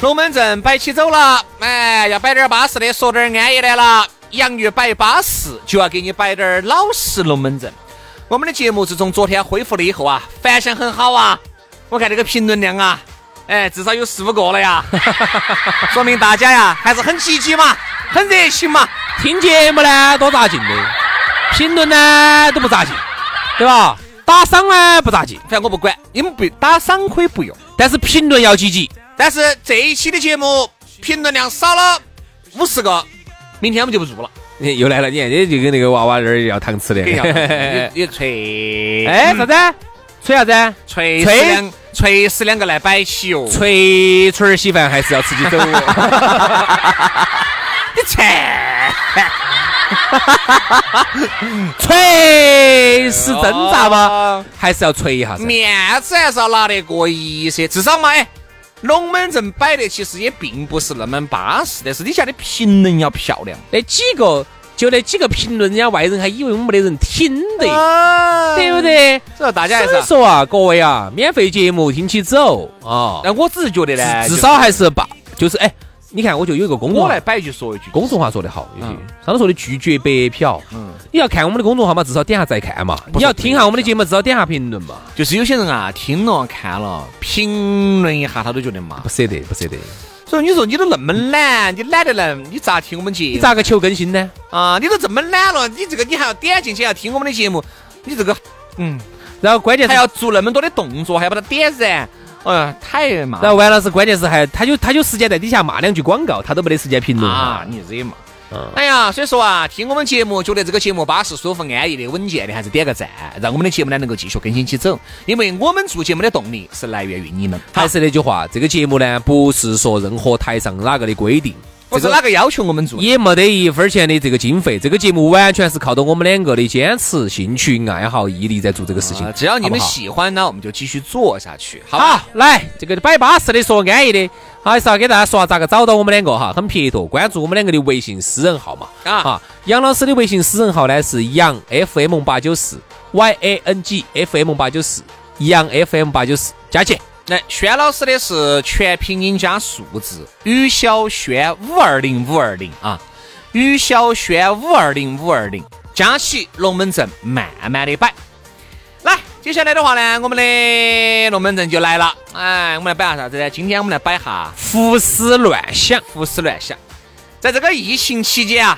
龙门阵摆起走了，哎，要摆点巴适的，说点安逸的了。洋芋摆巴适，就要给你摆点老实龙门阵。我们的节目自从昨天恢复了以后啊，反响很好啊。我看这个评论量啊，哎，至少有四五个了呀，说明大家呀还是很积极嘛，很热情嘛。听节目呢多扎劲的，评论呢都不扎劲，对吧？打赏呢不扎劲，反正我不管，你们不打赏可以不用，但是评论要积极。但是这一期的节目评论量少了五十个，明天我们就不做了。又来了，你看，你就跟那个娃娃那儿要糖吃的，你锤哎 啥子？锤啥子？锤锤两锤死两个来摆起哦。锤锤儿稀饭还是要自己走。你锤！锤是挣扎吗？还是要锤一下？面子还是要拿得过一些，至少嘛哎。龙门阵摆的其实也并不是那么巴适，但是底下的评论要漂亮。那几个就那几个评论，人家外人还以为我们没得人听的，对不对？所以大家还是说啊，各位啊，免费节目听起走啊。那我只是觉得呢，至少还是把，就是哎。你看，我就有一个公众，我来摆一句说一句，公众号说得好，有些上头说的拒绝白嫖。嗯，你要看我们的公众号嘛，至少点下再看嘛。你要听下我们的节目，至少点下评论嘛。就是有些人啊，听了看了，评论一下，他都觉得嘛，不舍得，不舍得。所以你说你都那么懒，你懒得来，你咋听我们节目？你咋个求更新呢？啊，你都这么懒了，你这个你还要点进去要听我们的节目，你这个嗯，然后关键还要做那么多的动作，还要把它点燃。哎呀，太嘛！然后完了是关键是还他就他就时间在底下骂两句广告，他都没得时间评论啊！你惹嘛？哎呀，所以说啊，听我们节目觉得这个节目巴适、舒服、安逸的、稳健的，还是点个赞，让我们的节目呢能够继续更新起走。因为我们做节目的动力是来源于你们。还是那句话，这个节目呢不是说任何台上哪个的规定。不是哪个要求我们做，也没得一分钱的这个经费，这个节目完全是靠着我们两个的坚持、兴趣、爱好、毅力在做这个事情。只要你们喜欢呢，我们就继续做下去。好，来这个摆巴适的，说安逸的，还是要给大家说下咋个找到我们两个哈，很撇脱，关注我们两个的微信私人号嘛。啊，哈杨老师的微信私人号呢是杨 FM 八九四 Y A N G F M 八九四，杨 FM 八九四，加起。来，轩老师的是全拼音加数字，于小轩五二零五二零啊，于小轩五二零五二零，加起龙门阵慢慢的摆。来，接下来的话呢，我们的龙门阵就来了。哎，我们来摆下啥子呢？今天我们来摆下胡思乱想，胡思乱想。在这个疫情期间啊，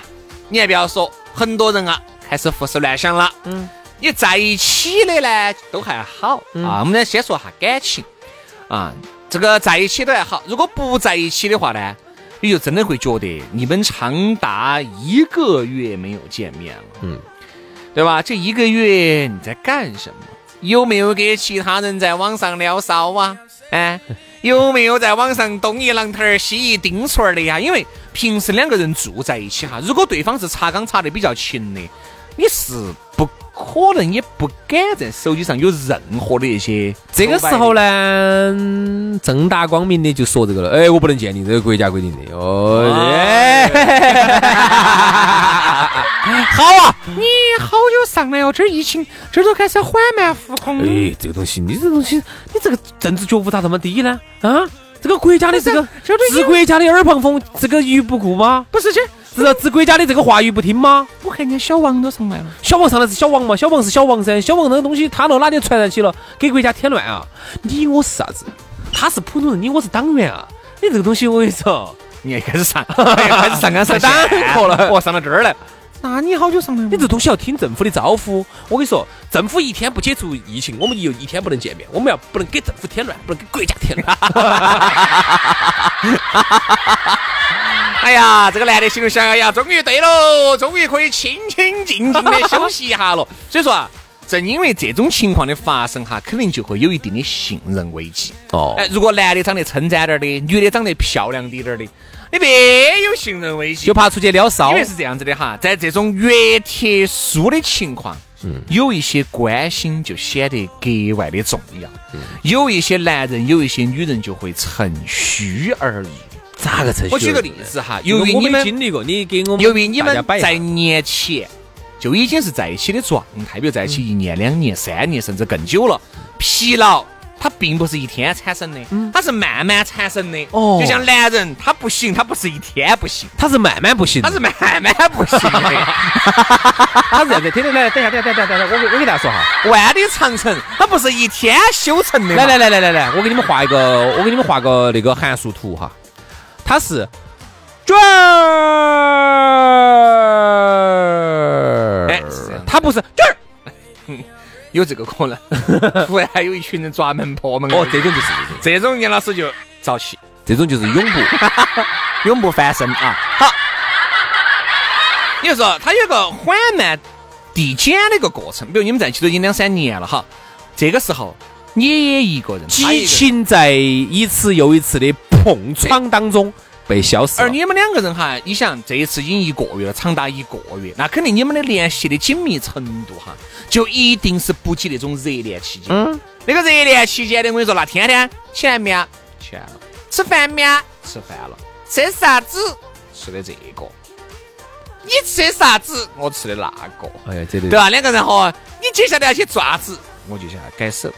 你还不要说，很多人啊开始胡思乱想了。嗯，你在一起的呢都还好啊。我们呢先说下感情。啊，这个在一起都还好，如果不在一起的话呢，你就真的会觉得你们长达一个月没有见面了，嗯，对吧？这一个月你在干什么？有没有给其他人在网上聊骚啊？哎，有没有在网上东一榔头儿西一钉锤儿的呀？因为平时两个人住在一起哈，如果对方是查岗查的比较勤的，你是不。可能也不敢在手机上有任何的一些。这个时候呢，正大光明的就说这个了。哎，我不能鉴定，这个国家规定的。哦，好啊，你好久上来哦？这儿疫情，这儿都开始缓慢复工。哎，这个东西，你这东西，你这个政治觉悟咋这么低呢？啊，这个国家的这个治国家的耳旁风，这个于不顾吗？不是这。是治国家的这个话语不听吗？我看见小王都上来了。小王上来是小王嘛？小王是小王噻。小王那个东西，他到哪里传染起了，给国家添乱啊！你我是啥子？他是普通人，你我是党员啊！你这个东西我跟你说，你也开始上，开始上纲 上线了，哦，上到这儿来。那你好久上来？你这东西要听政府的招呼。我跟你说，政府一天不解除疫情，我们又一天不能见面。我们要不能给政府添乱，不能给国家添乱。哎呀，这个男的心里想：哎呀，终于对喽，终于可以清清静静的休息一下了。所以说啊，正因为这种情况的发生哈，肯定就会有一定的信任危机。哦，哎，如果男的长得称赞点的，女的长得漂亮滴点的。你别有信任危机，就怕出去撩骚。因为是这样子的哈，在这种越特殊的情况，嗯，有一些关心就显得格外的重要。嗯，有一些男人，有一些女人就会趁虚而入。咋个趁虚？我举个例子哈，由于你们经历过，你给我们由于你们在年前就已经是在一起的状态，比如在一起一年、两年、三年，甚至更久了，疲劳。它并不是一天产生的，它是慢慢产生的。哦，就像男人，他不行，他不是一天不行，他是慢慢不行，他是慢慢不行的。他是这样子，听听来，等下，等下，等下，等下，我给我给大家说哈，万里长城，它不是一天修成的。来来来来来来，我给你们画一个，我给你们画个那个函数图哈，它是卷儿，哎，它不是卷儿。有这个可能，突然还有一群人抓门破门。哦，这种就是这种，杨老师就着气。这种就是永不 永不翻身啊！好，你就说他有个缓慢递减的一个过程。比如你们在一起都已经两三年了哈，这个时候你也一个人，激情在一次又一次的碰撞当中。被消失。而你们两个人哈，你想这一次已经一个月了，长达一个月，那肯定你们的联系的紧密程度哈，就一定是不及那种热恋期间。嗯。那个热恋期间的，我跟你说，那天天起来没有？钱了。吃饭没有？吃饭了。吃啥子？吃的这个。你吃啥子？我吃的那个。哎呀，这对吧？两个人哈，你接下来要去做啥子？我就想改手。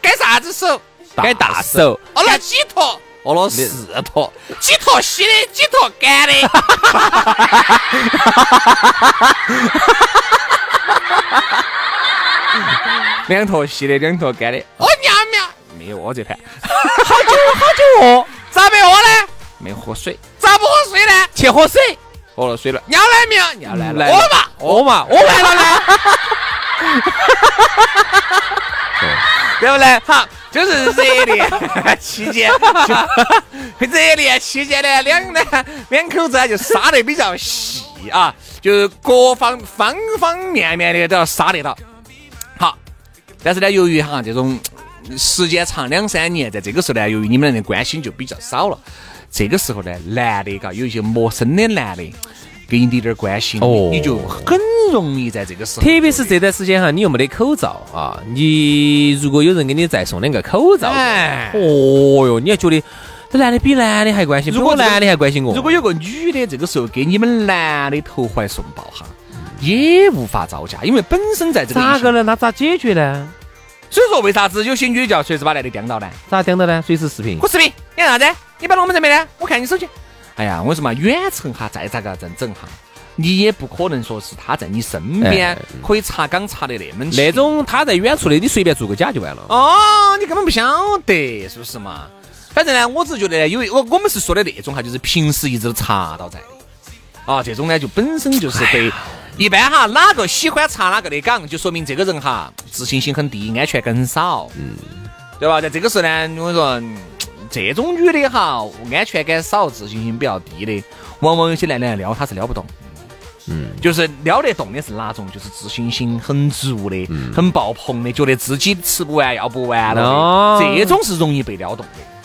改啥子手？改大手。哦，那几坨？饿了四坨，几坨稀的，几坨干的，两坨稀的，两坨干的。哦，娘娘，没有饿这盘，好久好久饿，咋没饿呢？没喝水，咋不喝水呢？去喝水，喝了水了。尿来没有？尿来了。饿嘛？饿嘛？饿完了呢？对不对？好。就是热恋期间，热恋期间呢，两呢两口子啊就杀得比较细啊，就是各方方方面面的都要杀得到。好，但是呢，由于哈这种时间长两三年，在这个时候呢，由于你们俩的关心就比较少了，这个时候呢，男的嘎有一些陌生的男的。给你点点关心，哦你就很容易在这个时候，特别是这段时间哈，你又没得口罩啊，你如果有人给你再送两个口罩，哎哦哟，你要觉得这男的比男的还关心，如果男的还关心我，如果有个女的这个时候给你们男的投怀送抱哈，也无法招架，因为本身在这个咋个呢？那咋解决呢？所以说为啥子有些女的叫随时把男的盯到呢？咋盯到呢？随时视频，我视频，你干啥子？你摆龙门阵没呢？我看你手机。哎呀，我说嘛，远程哈，再咋个整整哈，你也不可能说是他在你身边可以查岗查得那么那种他在远处的，你随便做个假就完了。哦，你根本不晓得，是不是嘛？反正呢，我只是觉得呢，因为我我们是说的那种哈，就是平时一直都查到在的。啊，这种呢就本身就是对，一般哈，哪个喜欢查哪个的岗，就说明这个人哈自信心很低，安全感很少，嗯，对吧？在这个时候呢，我跟你说。这种女的哈，安全感少，自信心比较低的，往往有些男的撩她是撩不动。嗯，就是撩得动的是哪种？就是自信心很足的，很爆棚的，觉得自己吃不完要不完了哦，这种是容易被撩动的。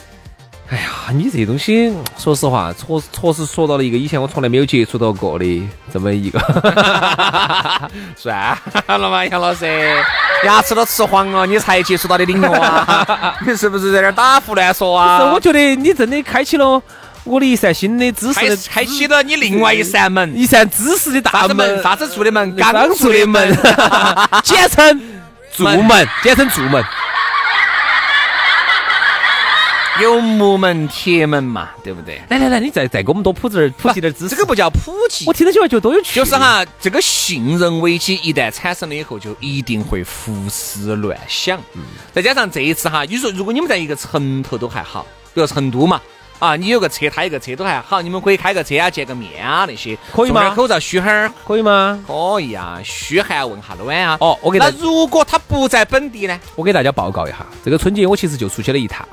哎呀，你这东西，说实话，确确实说到了一个以前我从来没有接触到过的这么一个，算了嘛，杨老师，牙齿都吃黄了，你才接触到的领域啊？你是不是在那儿打胡乱说啊？我觉得你真的开启了我的一扇新的知识，开启了你另外一扇门，一扇知识的大门，啥子住的门？刚住的门，简称住门，简称住门。有木门铁门嘛，对不对？来来来，你再再给我们多普及点普及点知识。这个不叫普及，我听到起来觉得多有趣。就是哈，这个信任危机一旦产生了以后，就一定会胡思乱想。再加上这一次哈，你说如果你们在一个城头都还好，比如成都嘛，啊，你有个车，他有个车都还好，你们可以开个车啊，见个面啊那些，可以吗口罩嘘哈儿，可以吗？可以啊，嘘寒问下暖啊。哦我给他那如果他不在本地呢？我给大家报告一下，这个春节我其实就出去了一趟，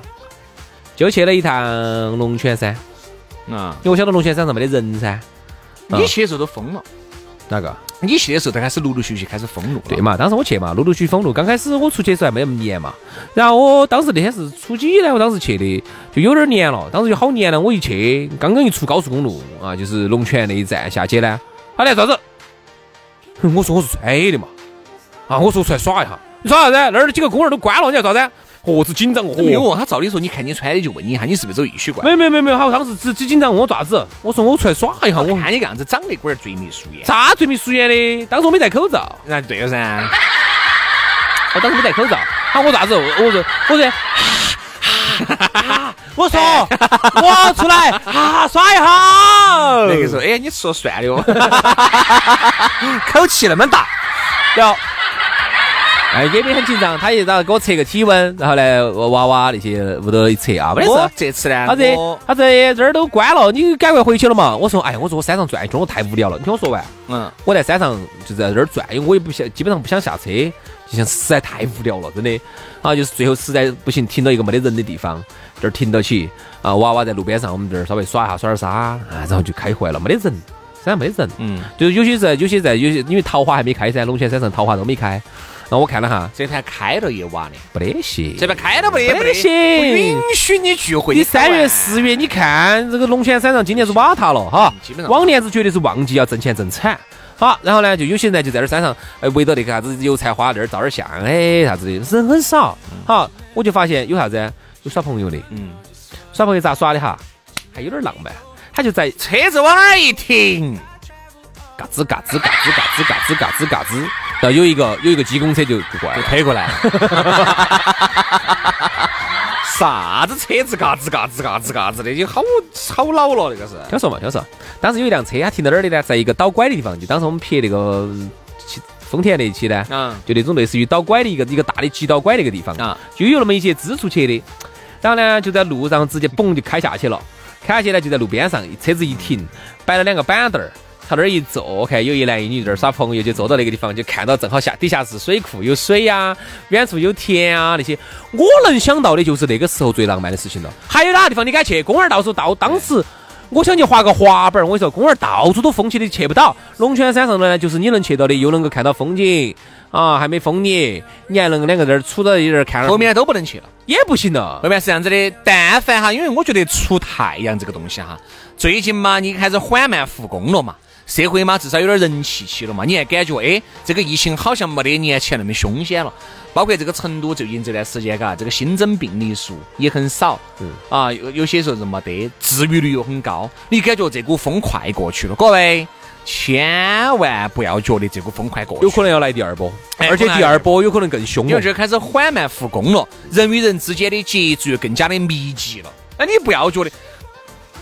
就去了一趟龙泉山，啊，因为我晓得龙泉山上没得人噻。啊你去的时候都封了，哪个？你去的时候都开始陆陆续续开始封路了。对嘛，当时我去嘛，陆陆续续封路。刚开始我出去的时候还没那么严嘛，然后我当时那天是初几呢？我当时去的就有点黏了，当时就好黏了。我一去，刚刚一出高速公路啊，就是龙泉那一站下去呢，他来啥子？哼我说我是吹的嘛，啊，我说出来耍一下，你耍啥子？那儿几个公园都关了，你要啥子？何止紧张哦！没有哦，他照理说，你看你穿的就问你一下，你是不是走艺术馆？没有没有没有没有，好，当时只只紧张问我爪子，我说我出来耍一下，我看你个样子长得龟儿嘴眉鼠眼。啥最眉鼠眼的？当时我没戴口罩，那对了噻，我当时没戴口罩，喊我咋子？我我说我说，我说我出来啊耍一下。那个时候，哎，你说算了哦，口气那么大，然后。哎，也没很紧张，他一然后给我测个体温，然后呢，娃娃那些屋头一测啊，没得事。这次呢，他这他这这儿都关了，你赶快回去了嘛？我说，哎，我说我山上转一圈，我太无聊了。你听我说完，嗯，我在山上就在这儿转，因为我也不想，基本上不想下车，就像实在太无聊了，真的。啊，就是最后实在不行，停到一个没得人的地方，这儿停到起，啊，娃娃在路边上，我们这儿稍微耍一下，耍点沙，啊，然后就开回来了，没得人，山上没得人。嗯，就是有些在，有些在，有些因为桃花还没开噻，龙泉山上桃花都没开。然后我看了哈，这盘开了一晚的，不得行，这边开了不得，不得。行。不允许你聚会。你三月、四月，你看这个龙泉山上今年是瓦塌了哈。嗯基本，上。往年子绝对是旺季，要挣钱挣惨。好，然后呢，就有些人呢就在那儿山上，哎，围着那个啥子油菜花那儿照点相，哎，啥子的，人很少。好，我就发现有啥子，有耍朋友的，嗯，耍朋友咋耍的哈？还有点浪漫，他就在车子往那儿一停，嘎吱嘎吱嘎吱嘎吱嘎吱嘎吱嘎吱，然后有一个有一个机工车就就过来就。推过来。啥子车子嘎吱嘎吱嘎吱嘎吱的，就好好老了那个是。听说嘛，听说。当时有一辆车，它停在哪儿的呢？在一个倒拐的地方，就当时我们撇那个汽丰田那一期呢，嗯就那种类似于倒拐的一个一个大的急倒拐那个地方啊，就有那么一些支出去的。然后呢，就在路上直接嘣就开下去了，开下去呢就在路边上，车子一停，摆了两个板凳儿。朝那儿一坐，看有一男一女在那儿耍朋友，就坐到那个地方，就看到正好下底下是水库，有水呀、远处有田啊那些。我能想到的就是那个时候最浪漫的事情了。还有哪个地方你敢去？公园到处到，当时我想去滑个滑板儿，我跟你说，公园到处都封起的，去不到。龙泉山上呢，就是你能去到的，又能够看到风景啊，还没封你，你还能够两个在那儿杵到一点儿看。后面都不能去了。也不行了后。面是这样子的，但凡哈，因为我觉得出太阳这个东西哈，最近嘛，你开始缓慢复工了嘛，社会嘛至少有点人气起了嘛，你还感觉哎，这个疫情好像没得年前那么凶险了。包括这个成都最近这段时间，嘎，这个新增病例数也很少，嗯啊，有有些时候是没得，治愈率又很高，你感觉这股风快过去了，各位。千万不要觉得这股风快过去了，有可能要来第二波，哎而且第二波有可能更凶哦因为。这儿开始缓慢复工了，人与人之间的接触又更加的密集了。那你不要觉得，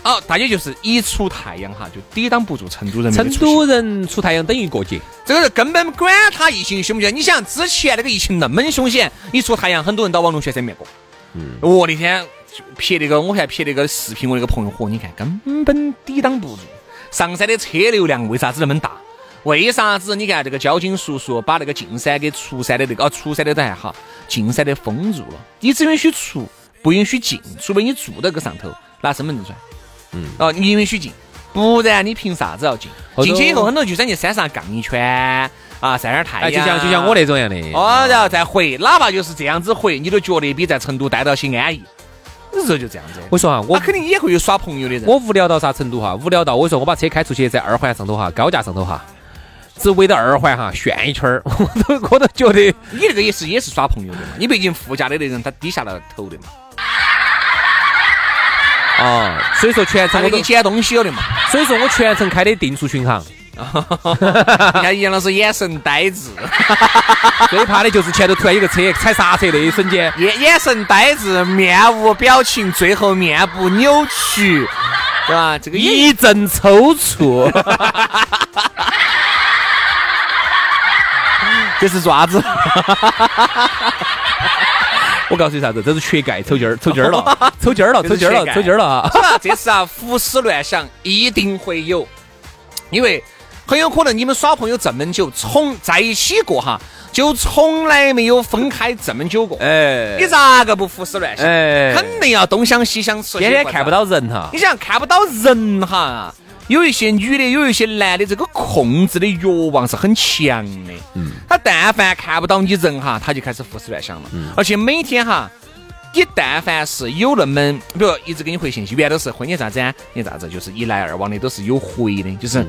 哦，大家就是一出太阳哈，就抵挡不住成都人成都人出太阳等于过节，这个是根本管他疫情凶不凶。你想之前那个疫情那么凶险，一出太阳，很多人到往龙泉山面过。嗯，我那天就拍那个，我还拍那个视频，我那个朋友嚯，你看根本抵挡不住。上山的车流量为啥子那么大？为啥子你看这个交警叔叔把那个进山给出山的那个，哦，出山的都还好，进山的封住了，你只允许出，不允许进，除非你住到个上头拿身份证出来。嗯，哦，你允许进，不然你凭啥子要进？进去以后，很多就想去山上杠一圈啊，晒点太哎，阳。就像就像我那种样的。哦，然后再回，哪怕就是这样子回，你都觉得比在成都待到些安逸。有时候就这样子，我说哈，我肯定也会有耍朋友的人。我无聊到啥程度哈？无聊到我说我把车开出去，在二环上头哈，高架上头哈，只围到二环哈旋一圈儿，我都我都觉得你那个也是也是耍朋友的嘛，你毕竟副驾的那人他低下了头的嘛，啊，所以说全程我给你，捡东西了的嘛。所以说我全程开的定速巡航，你看杨老师眼神呆滞，最怕的就是前头突然有个车踩刹车那一瞬间，眼眼神呆滞，面无表情，最后面部扭曲，对吧？这个一阵抽搐。这是爪子。我告诉你啥子，这是缺钙抽筋儿，抽筋儿了，抽筋儿了，抽筋儿了，抽筋儿了啊！这次啊，胡思乱想一定会有，因为很有可能你们耍朋友这么久，从在一起过哈，就从来没有分开这么久过。哎你咋个不胡思乱想？哎肯定要东想西想，吃天天看不。到人哈你，想看不到人哈，有一些女的，有一些男的，这个控制的欲望是很强的。嗯，他但凡看不到你人哈，他就开始胡思乱想了。嗯，而且每天哈，你但凡是有那么，比如一直给你回信息，原来都是婚你咋子啊？你咋子？就是一来二往的都是有回的，就是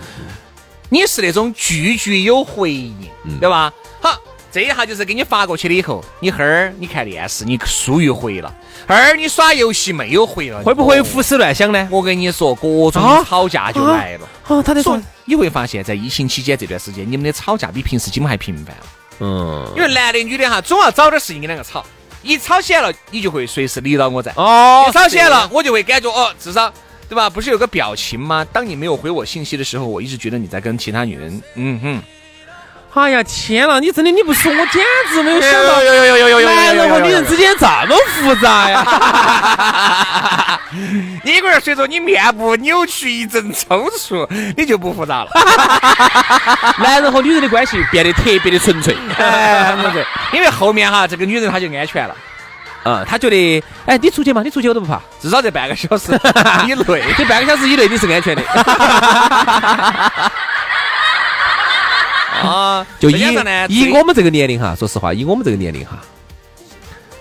你是那种句句有回应，对吧？好。这一下就是给你发过去了以后，你哈儿你看电视，你书又回了；哈儿你耍游戏没有回了，会不会胡思乱想呢？我跟你说，各种啊吵架就来了。啊，他在说你会发现在疫情期间这段时间，你们的吵架比平时基本还频繁了。嗯，因为男的女的哈，总要找点事情跟两个吵，一吵起来了，你就会随时理到我在。哦一吵起来了，我就会感觉哦，至少对吧？不是有个表情吗？当你没有回我信息的时候，我一直觉得你在跟其他女人，嗯哼。哎呀天了，你真的你不说，我简直没有想到，有有有有有有男人和女人之间这么复杂呀！你个人随着你面部扭曲一阵抽搐，你就不复杂了。男人和女人的关系变得特别的纯粹。哎，因为后面哈，这个女人她就安全了，嗯，他觉得，哎，你出去嘛，你出去我都不怕，至少这半个小时以内。这半个小时以内你是安全的。啊，就以以我们这个年龄哈，说实话，以我们这个年龄哈，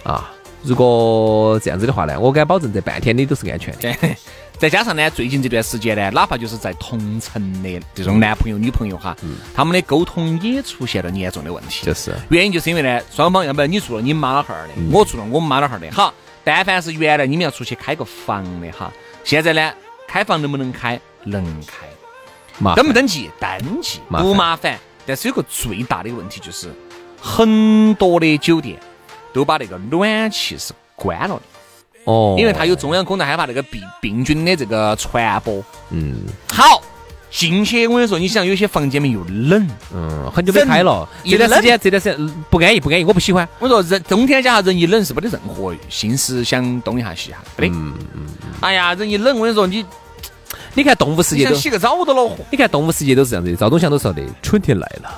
啊，如果这样子的话呢，我敢保证这半天你都是安全的。再加上呢，最近这段时间呢，哪怕就是在同城的这种男朋友、女朋友哈，他们的沟通也出现了严重的问题。就是原因就是因为呢，双方要不然你住了你妈老汉儿的，我住了我们妈老汉儿的。好，但凡是原来你们要出去开个房的哈，现在呢，开房能不能开？能开。麻登不登记？登记，麻不麻烦。但是有个最大的问题就是，很多的酒店都把那个暖气是关了的，哦，因为它有中央空调，害怕那个病病菌的这个传播。嗯好，进去我跟你说，你想有些房间里又冷，嗯很久没开了，这段时间这段时间嗯不安逸不安逸，我不喜欢。我说人冬天家人一冷是没得任何心思想东一下西一下，没得。嗯嗯，哎呀，人一冷，我跟你说，你你看动物世界都，洗个澡都恼火。你看动物世界都是这样子的。赵忠祥都说的，春天来了，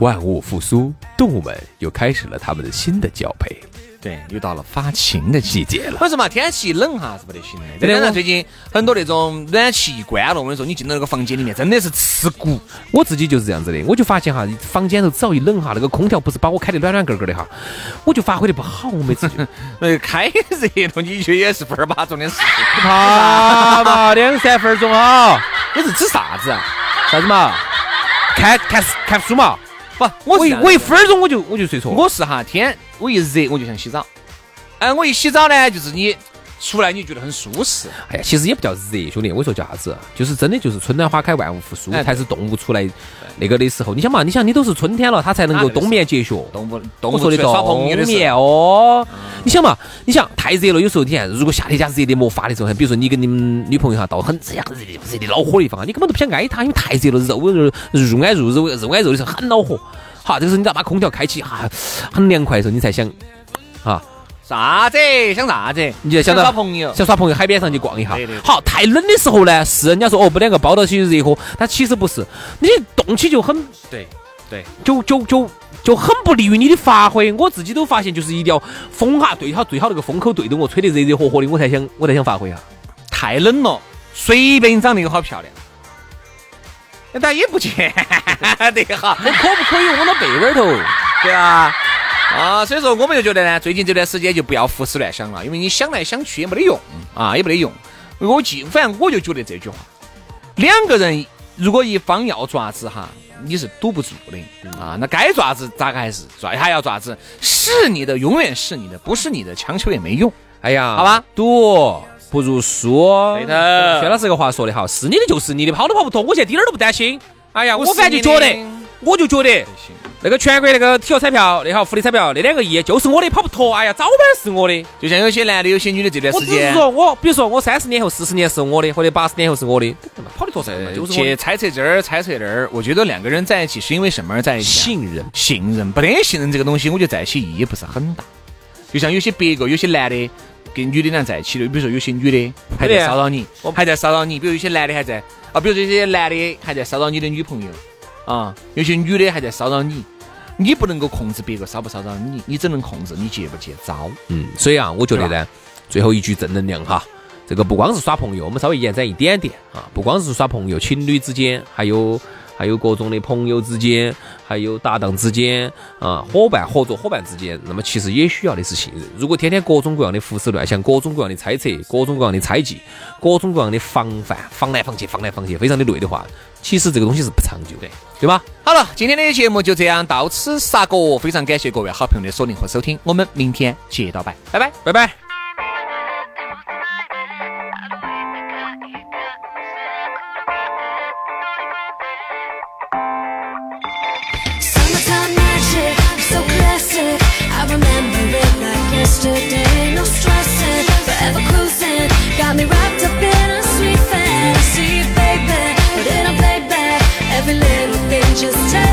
万物复苏，动物们又开始了他们的新的交配对，又到了发情的季节。了。为什么天气一冷哈是不得行的？再对我加上最近很多那种暖气一关了，我跟你说，你进到那个房间里面真的是刺骨。我自己就是这样子的，我就发现哈，房间头只要一冷哈，那个空调不是把我开得暖暖格格的哈，我就发挥的不好，我每次就呃，开热了你就也是分儿八钟的事情。怕嘛，两三分钟啊，你是指啥子啊？啥子嘛？看看看书嘛，我一我一分钟我就我就睡着。我是哈天我一热我就想洗澡，哎，我一洗澡呢，就是你出来你就觉得很舒适。哎呀，其实也不叫热，兄弟，我说叫啥子？就是真的就是春暖花开，万物复苏，哎才是动物出来那个的时候。你想嘛，你想你都是春天了，它才能够冬眠结穴。动物动物说的耍朋友哦，你想嘛，你想太热了，有时候你看，如果夏天家热的没法的时候，比如说你跟你们女朋友哈到很这样热的热的恼火的地方，你根本都不想挨她，因为太热了，肉肉入挨入肉肉挨肉的时候很恼火。好，这个时候你再把空调开起，哈，很凉快的时候，你才想啊，啥子？想啥子？你就想到耍朋友。想耍朋友，海边上去逛一下对对。对好，太冷的时候呢，是人家说哦，不两个抱到起热和，但其实不是，你动起就很对对，就就就就很不利于你的发挥。我自己都发现，就是一定要风哈对好最好那个风口对着我，吹得热热和和的，我才想我才想发挥哈。太冷了，随便长得又好漂亮，但也不见 得哈。我可不可以窝到被窝头？对啊，啊，所以说我们就觉得呢，最近这段时间就不要胡思乱想了，因为你想来想去也没得用啊，也没得用。我记，反正我就觉得这句话，两个人如果一方要爪子哈，你是堵不住的啊。那该爪子咋个还是爪，还要爪子，是你的永远是你的，不是你的强求也没用。哎呀，好吧，赌不如输。对头薛老师这个话说的好，是你的就是你的，跑都跑不脱，我现在一点儿都不担心。哎呀，我反正就觉得，我就觉得那个全国那个体育彩票，那好福利彩票那两个亿就是我的，跑不脱。哎呀，早晚是我的。就像有些男的，有些女的这段时间我只是。说我，比如说我三十年后、四十年是我的，或者八十年后是我的，跑得脱噻，就是我。去猜测这儿，猜测那儿，我觉得两个人在一起是因为什么而在一起啊？信任，信任，不得信任这个东西，我觉得在一起意义不是很大。就像有些别个有些男的跟女的俩在一起的，比如说有些女的还在骚扰你，还在骚扰你，比如有些男的还在啊，比如这些男的还在骚扰你的女朋友啊，有些女的还在骚扰你，你不能够控制别个骚不骚扰你，你只能控制你接不接招。嗯，所以啊，我觉得呢，最后一句正能量哈。这个不光是耍朋友，我们稍微延展一点点啊，不光是耍朋友，情侣之间，还有还有各种的朋友之间，还有搭档之间啊，伙伴合作伙伴之间，那么其实也需要的是信任。如果天天各种各样的胡思乱想，各种各样的猜测，各种各样的猜忌，各种各样的防范，防来防去，防来防去，非常的累的话，其实这个东西是不长久的，对吧？好了，今天的节目就这样到此杀过，非常感谢各位好朋友的锁定和收听，我们明天接到拜，拜拜，拜拜。Got me wrapped up in a sweet fantasy, baby. But it don't play. Every little thing just takes